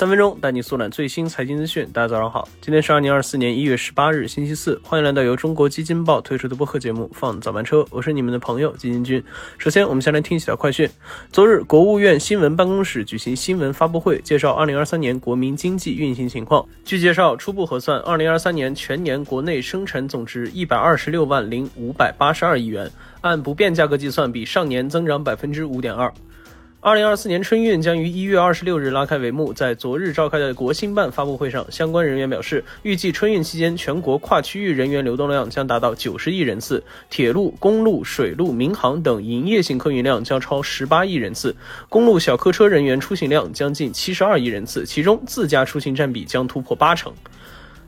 三分钟带你速览最新财经资讯。大家早上好，今天是二零二四年一月十八日，星期四。欢迎来到由中国基金报推出的播客节目《放早班车》，我是你们的朋友基金君。首先，我们先来听几条快讯。昨日，国务院新闻办公室举行新闻发布会，介绍二零二三年国民经济运行情况。据介绍，初步核算，二零二三年全年国内生产总值一百二十六万零五百八十二亿元，按不变价格计算，比上年增长百分之五点二。二零二四年春运将于一月二十六日拉开帷幕。在昨日召开的国新办发布会上，相关人员表示，预计春运期间全国跨区域人员流动量将达到九十亿人次，铁路、公路、水路、民航等营业性客运量将超十八亿人次，公路小客车人员出行量将近七十二亿人次，其中自驾出行占比将突破八成。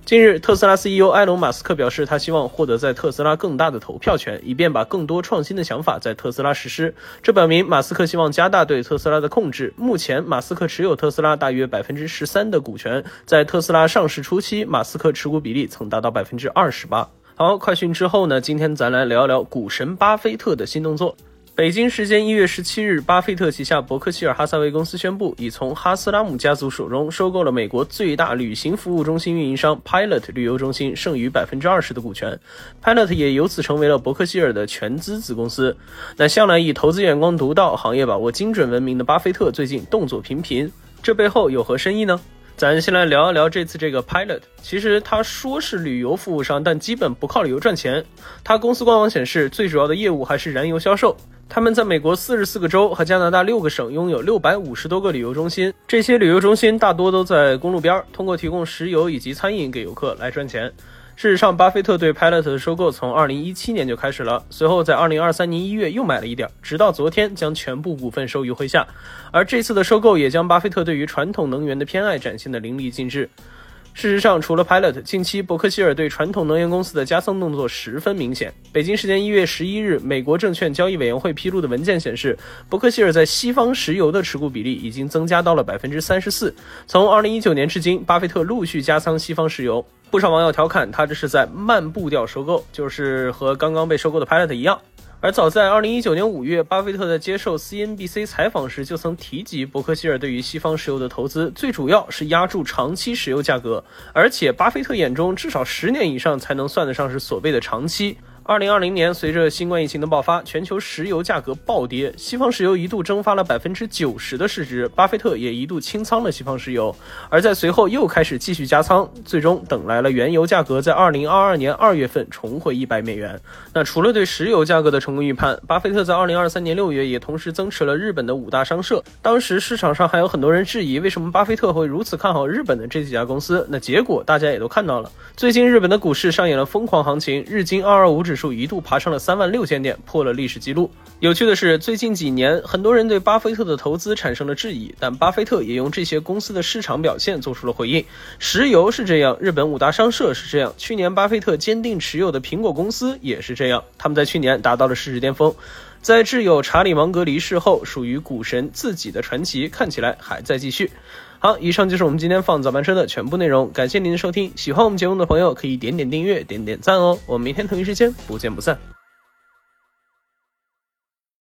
近日，特斯拉 CEO 埃隆·马斯克表示，他希望获得在特斯拉更大的投票权，以便把更多创新的想法在特斯拉实施。这表明马斯克希望加大对特斯拉的控制。目前，马斯克持有特斯拉大约百分之十三的股权，在特斯拉上市初期，马斯克持股比例曾达到百分之二十八。好，快讯之后呢？今天咱来聊聊股神巴菲特的新动作。北京时间一月十七日，巴菲特旗下伯克希尔哈撒韦公司宣布，已从哈斯拉姆家族手中收购了美国最大旅行服务中心运营商 Pilot 旅游中心剩余百分之二十的股权，Pilot 也由此成为了伯克希尔的全资子公司。那向来以投资眼光独到、行业把握精准闻名的巴菲特，最近动作频频，这背后有何深意呢？咱先来聊一聊这次这个 Pilot。其实他说是旅游服务商，但基本不靠旅游赚钱。他公司官网显示，最主要的业务还是燃油销售。他们在美国四十四个州和加拿大六个省拥有六百五十多个旅游中心，这些旅游中心大多都在公路边，通过提供石油以及餐饮给游客来赚钱。事实上，巴菲特对 Pilot 的收购从二零一七年就开始了，随后在二零二三年一月又买了一点，直到昨天将全部股份收于麾下。而这次的收购也将巴菲特对于传统能源的偏爱展现得淋漓尽致。事实上，除了 Pilot，近期伯克希尔对传统能源公司的加仓动作十分明显。北京时间一月十一日，美国证券交易委员会披露的文件显示，伯克希尔在西方石油的持股比例已经增加到了百分之三十四。从二零一九年至今，巴菲特陆续加仓西方石油。不少网友调侃他这是在慢步调收购，就是和刚刚被收购的 Pilot 一样。而早在二零一九年五月，巴菲特在接受 CNBC 采访时就曾提及，伯克希尔对于西方石油的投资最主要是压住长期石油价格，而且巴菲特眼中至少十年以上才能算得上是所谓的长期。二零二零年，随着新冠疫情的爆发，全球石油价格暴跌，西方石油一度蒸发了百分之九十的市值，巴菲特也一度清仓了西方石油，而在随后又开始继续加仓，最终等来了原油价格在二零二二年二月份重回一百美元。那除了对石油价格的成功预判，巴菲特在二零二三年六月也同时增持了日本的五大商社。当时市场上还有很多人质疑，为什么巴菲特会如此看好日本的这几家公司？那结果大家也都看到了，最近日本的股市上演了疯狂行情，日经二二五指。数数一度爬上了三万六千点，破了历史记录。有趣的是，最近几年，很多人对巴菲特的投资产生了质疑，但巴菲特也用这些公司的市场表现做出了回应。石油是这样，日本五大商社是这样，去年巴菲特坚定持有的苹果公司也是这样，他们在去年达到了市值巅峰。在挚友查理芒格离世后，属于股神自己的传奇看起来还在继续。好，以上就是我们今天放早班车的全部内容，感谢您的收听。喜欢我们节目的朋友可以点点订阅，点点赞哦。我们明天同一时间不见不散。